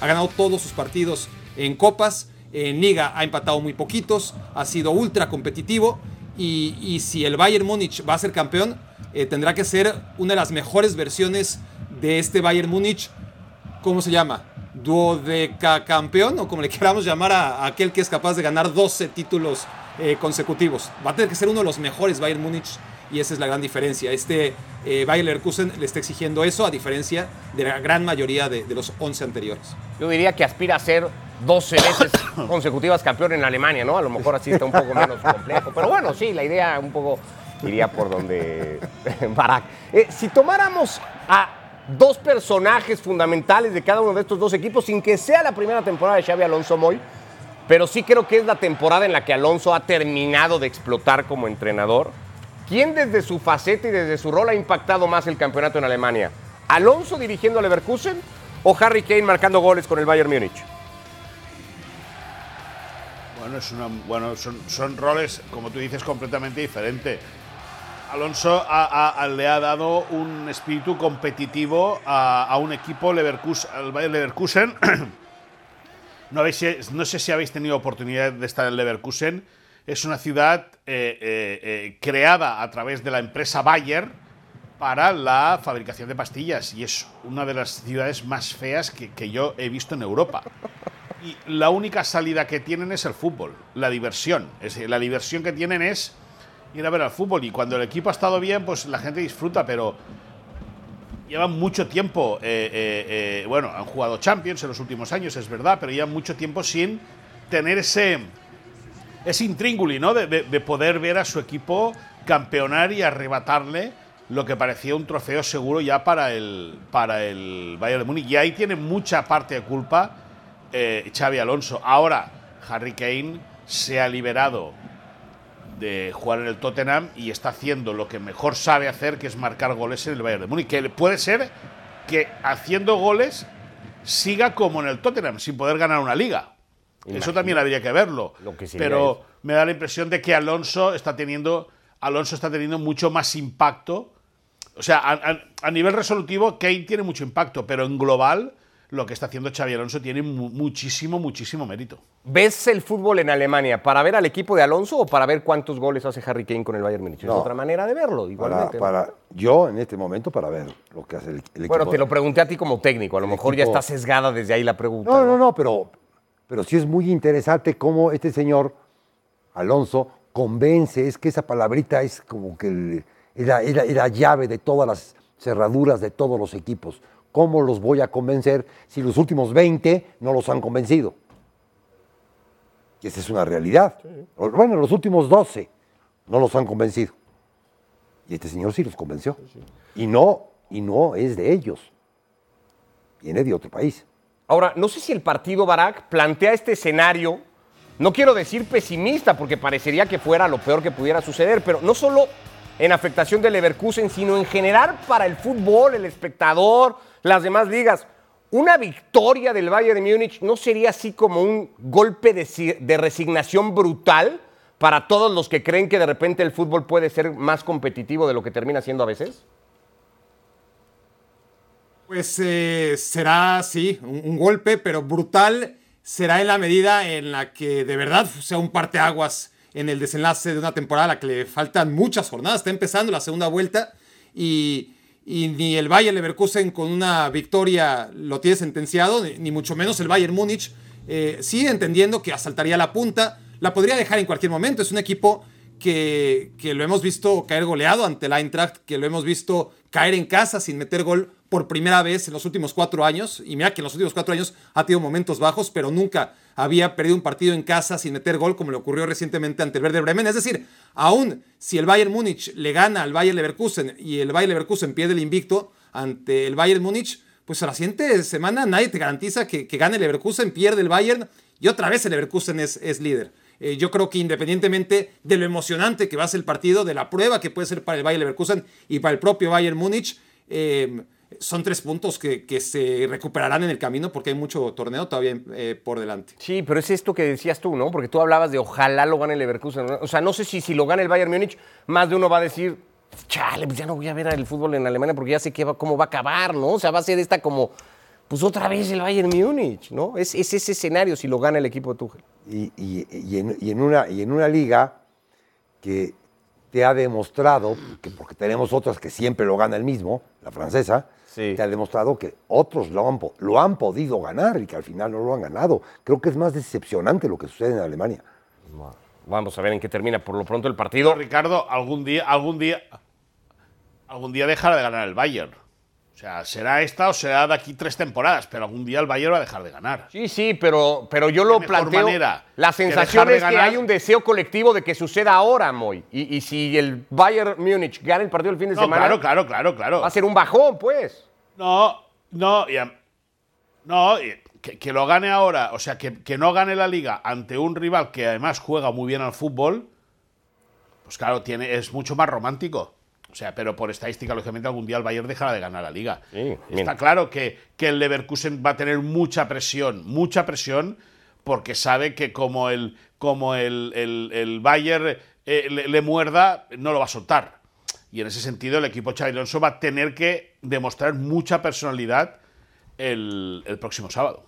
Ha ganado todos sus partidos en copas. En liga ha empatado muy poquitos. Ha sido ultra competitivo. Y, y si el Bayern Múnich va a ser campeón, eh, tendrá que ser una de las mejores versiones de este Bayern Múnich. ¿Cómo se llama? Duodeca campeón o como le queramos llamar a, a aquel que es capaz de ganar 12 títulos eh, consecutivos. Va a tener que ser uno de los mejores Bayern Múnich y esa es la gran diferencia. Este eh, Bayern Leverkusen le está exigiendo eso a diferencia de la gran mayoría de, de los 11 anteriores. Yo diría que aspira a ser 12 veces consecutivas campeón en Alemania, ¿no? A lo mejor así está un poco menos complejo. Pero bueno, sí, la idea un poco iría por donde Barak. Eh, si tomáramos a dos personajes fundamentales de cada uno de estos dos equipos, sin que sea la primera temporada de Xavi Alonso Moy, pero sí creo que es la temporada en la que Alonso ha terminado de explotar como entrenador. ¿Quién desde su faceta y desde su rol ha impactado más el campeonato en Alemania? ¿Alonso dirigiendo a Leverkusen o Harry Kane marcando goles con el Bayern Múnich? Bueno, es una, bueno son roles, como tú dices, completamente diferentes. Alonso le ha dado un espíritu competitivo a, a un equipo Leverkusen, al Leverkusen. no sé si habéis tenido oportunidad de estar en Leverkusen. Es una ciudad eh, eh, eh, creada a través de la empresa Bayer para la fabricación de pastillas y es una de las ciudades más feas que, que yo he visto en Europa. Y la única salida que tienen es el fútbol, la diversión. Es decir, la diversión que tienen es ir a ver al fútbol. Y cuando el equipo ha estado bien, pues la gente disfruta, pero llevan mucho tiempo. eh, eh, eh, bueno, han jugado Champions en los últimos años, es verdad, pero llevan mucho tiempo sin tener ese, ese intríngulis, ¿no? De, de- de poder ver a su equipo campeonar y arrebatarle lo que parecía un trofeo seguro ya para el, para el Bayern de Múnich. Y ahí tiene mucha parte de culpa eh, Xavi Alonso. Ahora, Harry Kane se ha liberado de jugar en el Tottenham y está haciendo lo que mejor sabe hacer, que es marcar goles en el Bayern de Múnich. Que puede ser que haciendo goles siga como en el Tottenham, sin poder ganar una liga. Eso también habría que verlo. Pero me da la impresión de que Alonso está teniendo, Alonso está teniendo mucho más impacto. O sea, a, nivel resolutivo, Kane tiene mucho impacto, pero en global, lo que está haciendo Xavi Alonso tiene muchísimo, muchísimo mérito. ¿Ves el fútbol en Alemania para ver al equipo de Alonso o para ver cuántos goles hace Harry Kane con el Bayern Múnich? es otra manera de verlo, igualmente. Para, yo, en este momento, para ver lo que hace el, equipo. Bueno, te lo pregunté a ti como técnico. A lo mejor ya está sesgada desde ahí la pregunta. No, no, no, pero, pero sí es muy interesante cómo este señor, Alonso, convence. Es que esa palabrita es como que era, la llave de todas las cerraduras de todos los equipos. ¿Cómo los voy a convencer si los últimos 20 no los han convencido? Y esa es una realidad. Bueno, los últimos 12 no los han convencido. Y este señor sí los convenció. Y no, y no es de ellos. Viene de otro país. Ahora, no sé si el partido Barak plantea este escenario, no quiero decir pesimista, porque parecería que fuera lo peor que pudiera suceder, pero no solo en afectación del Leverkusen, sino en general para el fútbol, el espectador, las demás ligas. Una victoria del Bayern de Múnich no sería así como un golpe de, resignación brutal para todos los que creen que de repente el fútbol puede ser más competitivo de lo que termina siendo a veces? Pues eh, será, sí, un, golpe, pero brutal será en la medida en la que de verdad sea un parteaguas en el desenlace de una temporada a la que le faltan muchas jornadas. Está empezando la segunda vuelta y, ni el Bayern Leverkusen con una victoria lo tiene sentenciado, ni, mucho menos el Bayern Múnich. Eh, sigue entendiendo que asaltaría la punta, la podría dejar en cualquier momento. Es un equipo que, que lo hemos visto caer goleado ante el Eintracht, que lo hemos visto caer en casa sin meter gol por primera vez en los últimos cuatro años. Y mira que en los últimos cuatro años ha tenido momentos bajos, pero nunca había perdido un partido en casa sin meter gol, como le ocurrió recientemente ante el Verde Bremen. Es decir, aún si el Bayern Múnich le gana al Bayern Leverkusen y el Bayern Leverkusen pierde el invicto ante el Bayern Múnich, pues a la siguiente semana nadie te garantiza que, gane el Leverkusen, pierde el Bayern y otra vez el Leverkusen es, es líder. Eh, yo creo que independientemente de lo emocionante que va a ser el partido, de la prueba que puede ser para el Bayern Leverkusen y para el propio Bayern Múnich, eh, son tres puntos que, se recuperarán en el camino porque hay mucho torneo todavía eh, por delante. Sí, pero es esto que decías tú, ¿no? Porque tú hablabas de ojalá lo gane el Leverkusen. O sea, no sé si, si lo gana el Bayern Múnich, más de uno va a decir, chale, pues ya no voy a ver el fútbol en Alemania porque ya sé que cómo va a acabar, ¿no? O sea, va a ser esta como, pues otra vez el Bayern Múnich, ¿no? Es, ese escenario si lo gana el equipo de Tuchel. Y, en, una, y en una liga que te ha demostrado, que porque tenemos otras que siempre lo gana el mismo, la francesa, te ha demostrado que otros lo han, lo han podido ganar y que al final no lo han ganado. Creo que es más decepcionante lo que sucede en Alemania. Vamos a ver en qué termina por lo pronto el partido. Ricardo, algún día, algún día, algún día dejará de ganar el Bayern. O sea, será esta o será de aquí tres temporadas, pero algún día el Bayern va a dejar de ganar. Sí, sí, pero, pero yo lo planteo. Manera la sensación es que hay un deseo colectivo de que suceda ahora, Moy. Y, si el Bayern Múnich gana el partido el fin de semana. Claro, claro, claro, claro. Va a ser un bajón, pues. No, no, no, que, lo gane ahora, o sea, que, que no gane la liga ante un rival que además juega muy bien al fútbol, pues claro, tiene, es mucho más romántico. O sea, pero por estadística, lógicamente, algún día el Bayern dejará de ganar la liga. Está claro que, que, el Leverkusen va a tener mucha presión, mucha presión, porque sabe que como el, como el, el, Bayern eh, le, muerda, no lo va a soltar. Y en ese sentido, el equipo Xavi Alonso va a tener que demostrar mucha personalidad el, el próximo sábado.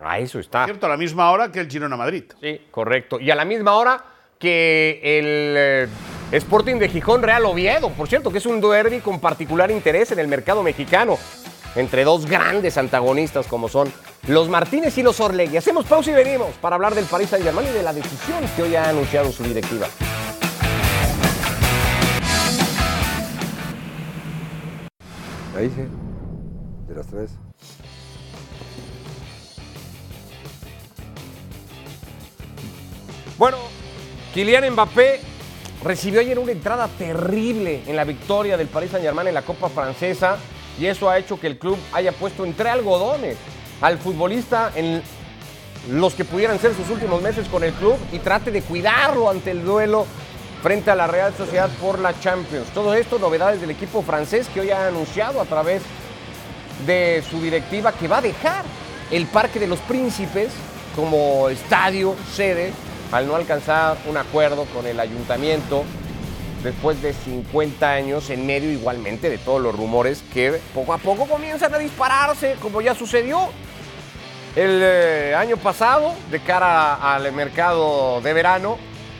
A eso está. Cierto, a la misma hora que el Girona Madrid. Sí, correcto. Y a la misma hora que el eh, Sporting de Gijón Real Oviedo, por cierto, que es un derby con particular interés en el mercado mexicano, entre dos grandes antagonistas como son los Martínez y los Orlegui. Hacemos pausa y venimos para hablar del Paris Saint-Germain y de la decisión que hoy ha anunciado su directiva. Ahí sí, de las tres. Bueno, Kylian Mbappé recibió ayer una entrada terrible en la victoria del Paris Saint-Germain en la Copa Francesa y eso ha hecho que el club haya puesto entre algodones al futbolista en los que pudieran ser sus últimos meses con el club y trate de cuidarlo ante el duelo frente a la Real Sociedad por la Champions. Todo esto novedades del equipo francés que hoy ha anunciado a través de su directiva que va a dejar el Parque de los Príncipes como estadio sede al no alcanzar un acuerdo con el ayuntamiento después de 50 años en medio igualmente de todos los rumores que poco a poco comienzan a dispararse como ya sucedió el eh, año pasado de cara al mercado de verano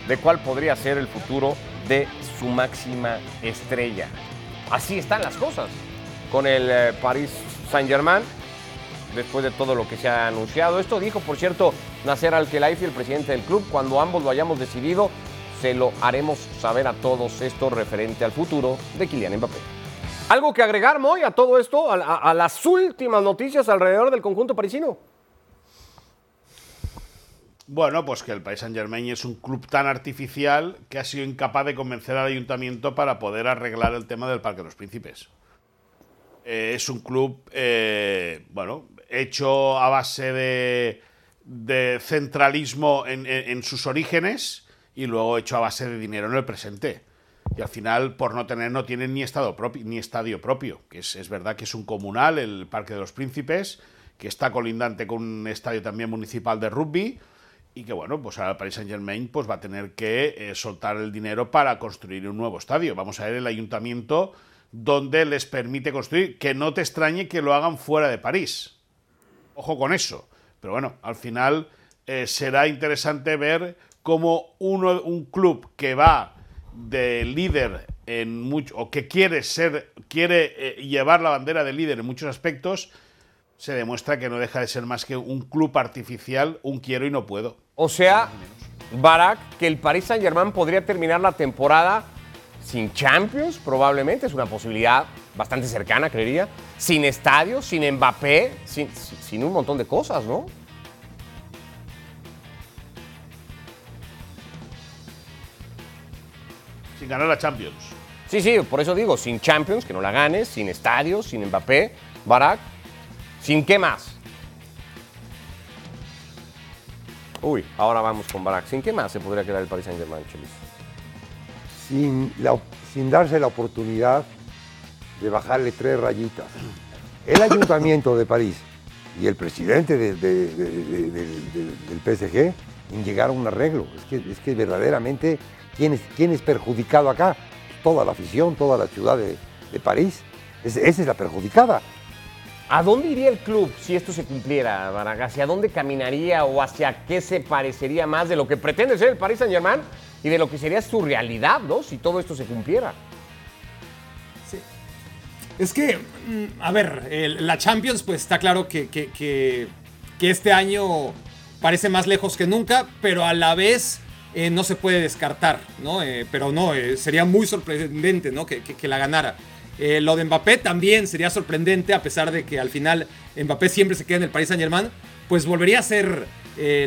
de cuál podría ser el futuro de su máxima estrella. Así están las cosas con el eh, Paris Saint-Germain después de todo lo que se ha anunciado. Esto dijo, por cierto, Nasser Al-Khelaifi, el presidente del club, cuando ambos lo hayamos decidido, se lo haremos saber a todos esto referente al futuro de Kylian Mbappé. ¿Algo que agregar, Moy, a todo esto, a, las últimas noticias alrededor del conjunto parisino? Bueno, pues que el Paris Saint Germain es un club tan artificial que ha sido incapaz de convencer al ayuntamiento para poder arreglar el tema del Parque de los Príncipes. Eh, es un club, eh, bueno, hecho a base de, centralismo en, en- en sus orígenes y luego hecho a base de dinero en el presente. Y al final, por no tener, no tienen ni, estado propio, ni estadio propio, que es, es verdad que es un comunal, el Parque de los Príncipes, que está colindante con un estadio también municipal de rugby, y que bueno, pues ahora el Paris Saint Germain pues va a tener que eh, soltar el dinero para construir un nuevo estadio. Vamos a ver el ayuntamiento donde les permite construir. Que no te extrañe que lo hagan fuera de París. Ojo con eso. Pero bueno, al final eh, será interesante ver cómo uno, un club que va de líder en mucho, o que quiere ser, quiere eh, llevar la bandera de líder en muchos aspectos, se demuestra que no deja de ser más que un club artificial, un quiero y no puedo. O sea, Barak, que el Paris Saint-Germain podría terminar la temporada sin Champions, probablemente, es una posibilidad bastante cercana, creería. Sin estadio, sin Mbappé, sin, sin un montón de cosas, ¿no? Sin ganar la Champions. Sí, sí, por eso digo, sin Champions, que no la ganes, sin estadio, sin Mbappé, Barak, sin qué más. Uy, ahora vamos con Barak. ¿Sin qué más se podría quedar el Paris Saint-Germain, Chelis? Sin, darse la oportunidad de bajarle tres rayitas. El ayuntamiento de París y el presidente de- de- de- de- del- PSG en llegar a un arreglo. Es que, es que verdaderamente, ¿quién es, quién es perjudicado acá? Toda la afición, toda la ciudad de, París. Es- esa es la perjudicada. ¿A dónde iría el club si esto se cumpliera, Barak? ¿Hacia dónde caminaría o hacia qué se parecería más de lo que pretende ser el Paris Saint-Germain y de lo que sería su realidad, ¿no? Si todo esto se cumpliera. Es que, mm, a ver, la Champions, pues está claro que, que- que- este año parece más lejos que nunca, pero a la vez eh, no se puede descartar, ¿no? Eh, pero no, eh, sería muy sorprendente, ¿no? Que, la ganara. Lo de Mbappé también sería sorprendente, a pesar de que al final Mbappé siempre se queda en el Paris Saint Germain, pues volvería a ser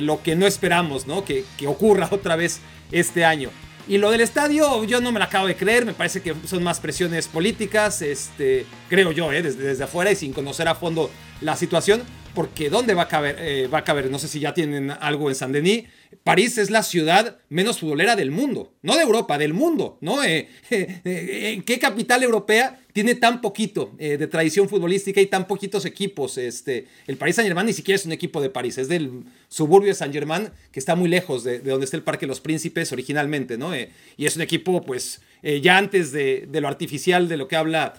lo que no esperamos, ¿no? Que, que ocurra otra vez este año. Y lo del estadio, yo no me la acabo de creer, me parece que son más presiones políticas, este, creo yo, eh, desde, desde afuera y sin conocer a fondo la situación, porque ¿dónde va a caber? eh, va a caber? No sé si ya tienen algo en Saint-Denis. París es la ciudad menos futbolera del mundo, no de Europa, del mundo, ¿no? Eh, eh, ¿Qué capital europea tiene tan poquito eh, de tradición futbolística y tan poquitos equipos? Este, el Paris Saint-Germain ni siquiera es un equipo de París, es del suburbio de Saint-Germain, que está muy lejos de, de donde está el Parque los Príncipes originalmente, ¿no? Y es un equipo, pues, ya antes de, lo artificial de lo que habla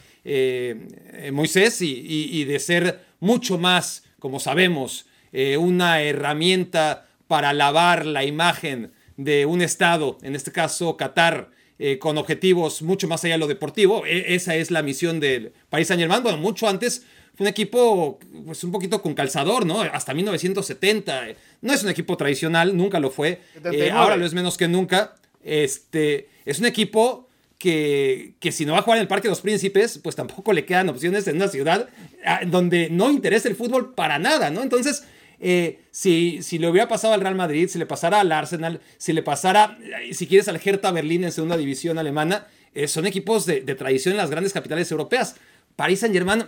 Moisés y, de ser mucho más, como sabemos, una herramienta para lavar la imagen de un Estado, en este caso Qatar, eh, con objetivos mucho más allá de lo deportivo. E- esa es la misión del Paris Saint Germain. Bueno, mucho antes fue un equipo pues un poquito con calzador, ¿no? Hasta 1970. No es un equipo tradicional, nunca lo fue. Eh, 79. ahora lo es menos que nunca. Este, es un equipo que, que si no va a jugar en el Parque de los Príncipes, pues tampoco le quedan opciones en una ciudad ah, donde no interesa el fútbol para nada, ¿no? Entonces, eh, si, si le hubiera pasado al Real Madrid, si le pasara al Arsenal, si le pasara, si quieres, al Hertha Berlín en segunda división alemana, eh, son equipos de, tradición en las grandes capitales europeas. París Saint-Germain,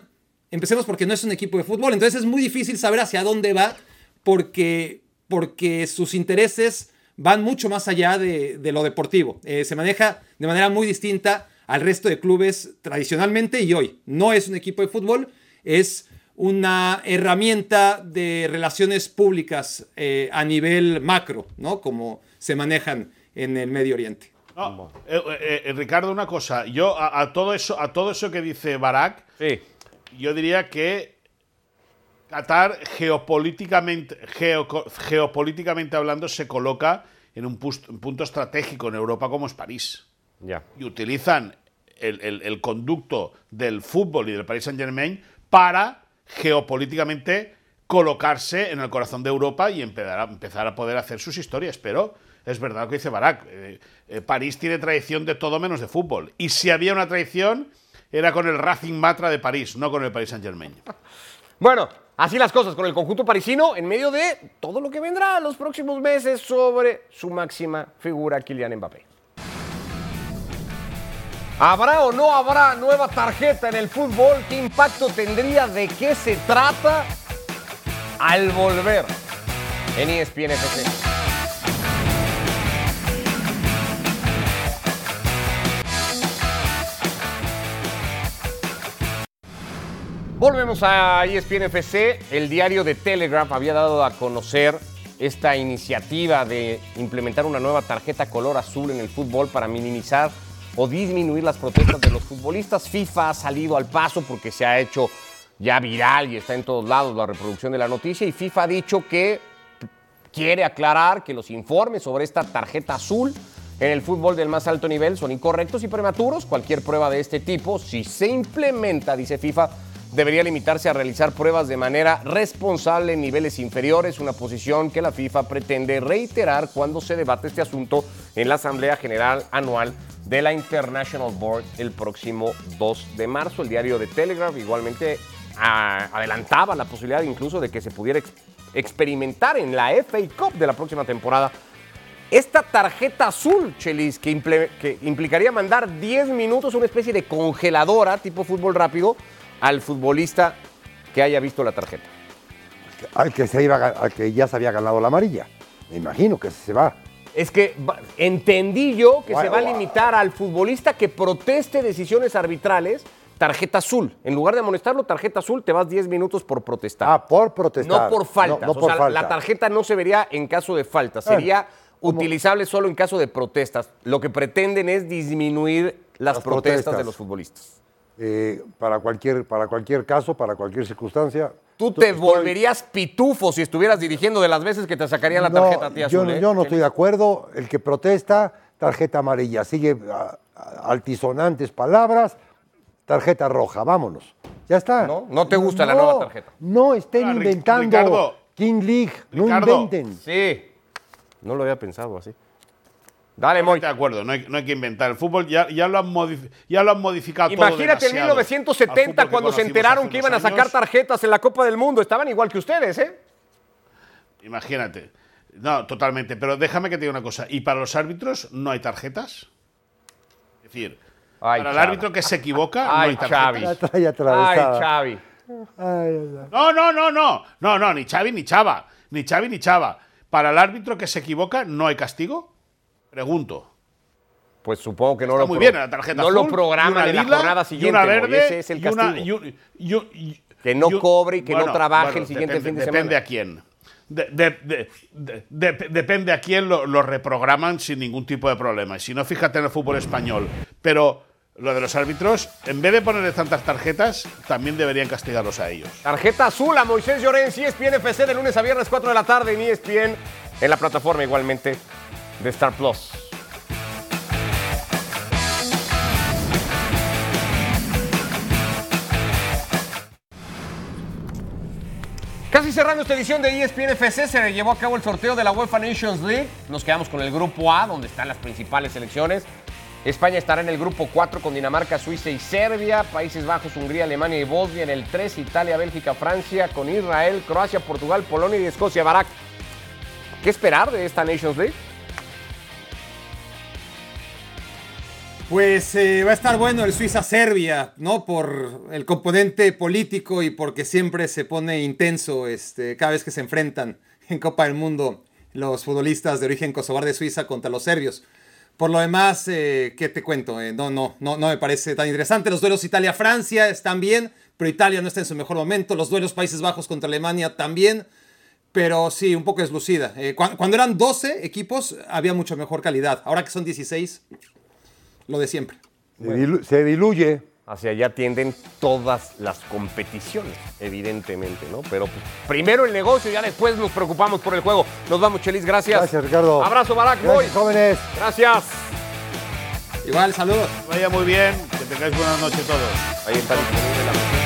empecemos porque no es un equipo de fútbol, entonces es muy difícil saber hacia dónde va porque, porque sus intereses van mucho más allá de, de lo deportivo. Eh, se maneja de manera muy distinta al resto de clubes tradicionalmente y hoy. No es un equipo de fútbol, es una herramienta de relaciones públicas eh, a nivel macro, ¿no? Como se manejan en el Medio Oriente. No, eh, eh, Ricardo, una cosa. Yo a, a todo eso, a todo eso que dice Barak, Sí. yo diría que Qatar geopolíticamente, geo- geopolíticamente hablando se coloca en un, punto estratégico en Europa como es París. Ya. Y utilizan el, el- el conducto del fútbol y del Paris Saint Germain para geopolíticamente colocarse en el corazón de Europa y empezar a, empezar a poder hacer sus historias. Pero es verdad lo que dice Barak. eh, eh, París tiene tradición de todo menos de fútbol. Y si había una tradición, era con el Racing Matra de París, no con el Paris Saint Germain. Bueno, así las cosas con el conjunto parisino en medio de todo lo que vendrá los próximos meses sobre su máxima figura, Kylian Mbappé. ¿Habrá o no habrá nueva tarjeta en el fútbol? ¿Qué impacto tendría? ¿De qué se trata? Al volver en ESPN FC. Volvemos a ESPN FC. El diario de Telegraph había dado a conocer esta iniciativa de implementar una nueva tarjeta color azul en el fútbol para minimizar o disminuir las protestas de los futbolistas. FIFA ha salido al paso porque se ha hecho ya viral y está en todos lados la reproducción de la noticia y FIFA ha dicho que quiere aclarar que los informes sobre esta tarjeta azul en el fútbol del más alto nivel son incorrectos y prematuros. Cualquier prueba de este tipo, si se implementa, dice FIFA, debería limitarse a realizar pruebas de manera responsable en niveles inferiores, una posición que la FIFA pretende reiterar cuando se debate este asunto en la Asamblea General Anual de la International Board el próximo 2 de marzo. El diario de Telegraph igualmente ah, adelantaba la posibilidad incluso de que se pudiera ex- experimentar en la FA Cup de la próxima temporada esta tarjeta azul, Chelis, que, que implicaría mandar 10 minutos, una especie de congeladora tipo fútbol rápido, al futbolista que haya visto la tarjeta. Al que, se iba, al que ya se había ganado la amarilla. Me imagino que se va. Es que entendí yo que se va a limitar al futbolista que proteste decisiones arbitrales, tarjeta azul. En lugar de amonestarlo, tarjeta azul, te vas 10 minutos por protestar. Ah, por protestar. No por faltas. No, no o por sea, falta. la tarjeta no se vería en caso de falta, sería utilizable solo en caso de protestas. Lo que pretenden es disminuir las, Las protestas, protestas. de los futbolistas. Eh, para, cualquier, para cualquier caso, para cualquier circunstancia. Tú te estoy- volverías pitufo si estuvieras dirigiendo de las veces que te sacarían la tarjeta a ti yo, azul. no- ¿eh? yo no estoy de acuerdo. El que protesta, tarjeta amarilla. Sigue a- a- altisonantes palabras, tarjeta roja. Vámonos. Ya está. ¿No? ¿No te gusta la nueva tarjeta? No estén Ah, inventando Ricardo. King League. No inventen. Sí. No lo había pensado así. Dale, Estoy Moy. de acuerdo, no hay, no hay que inventar. El fútbol ya, ya, lo, han ya lo han modificado todo Imagínate en demasiado. 1970 Al fútbol que cuando se enteraron que iban a sacar años. tarjetas en la Copa del Mundo. Estaban igual que ustedes, ¿eh? Imagínate. No, totalmente. Pero déjame que te diga una cosa. ¿Y para los árbitros no hay tarjetas? Es decir, Ay, para el árbitro que se equivoca no Ay, hay tarjetas. Xavi. Ay. Xavi. No, no, no, no. No, no, ni Xavi ni Chava. Ni Xavi ni Chava. Para el árbitro que se equivoca no hay castigo. Pregunto. Pues supongo que no Está lo muy bien la tarjeta No azul, lo y programan una en la jornada y siguiente. una Moy. verde Ese es el y una- castigo. y y y- Que no y cobre y que no trabaje el siguiente depende, fin de Depende semana. a quién. De- de- de- de- de- depende a quién lo, lo reprograman sin ningún tipo de problema. Y si no, fíjate en el fútbol español. Pero lo de los árbitros, en vez de ponerles tantas tarjetas, también deberían castigarlos a ellos. Tarjeta azul a Moisés Llorens, ESPN FC de lunes a viernes 4 de la tarde en ESPN, en la plataforma igualmente de Star Plus. Casi cerrando esta edición de ESPN FC, se llevó a cabo el sorteo de la UEFA Nations League. Nos quedamos con el grupo A, donde están las principales selecciones. España estará en el grupo 4 con Dinamarca, Suiza y Serbia. Países Bajos, Hungría, Alemania y Bosnia en el 3. Italia, Bélgica, Francia con Israel, Croacia, Portugal, Polonia y Escocia. Barak, ¿qué esperar de esta Nations League? Pues eh, va a estar bueno el Suiza-Serbia, ¿no? Por el componente político y porque siempre se pone intenso este, cada vez que se enfrentan en Copa del Mundo los futbolistas de origen kosovar de Suiza contra los serbios. Por lo demás, eh, ¿qué te cuento? Eh, no, no, no, no me parece tan interesante. Los duelos Italia-Francia están bien, pero Italia no está en su mejor momento. Los duelos Países Bajos contra Alemania también, pero sí, un poco deslucida. Cuando eran 12 equipos había mucho mejor calidad. Ahora que son 16, lo de siempre. Se, dilu- se diluye. Hacia allá tienden todas las competiciones, evidentemente, ¿no? Pero primero el negocio, ya después nos preocupamos por el juego. Nos vamos, Chelis, gracias. Gracias, Ricardo. Abrazo, Barak, Gracias, jóvenes. Gracias. Igual, saludos. Vaya muy bien, que tengáis buenas noches todos. Ahí está disponible la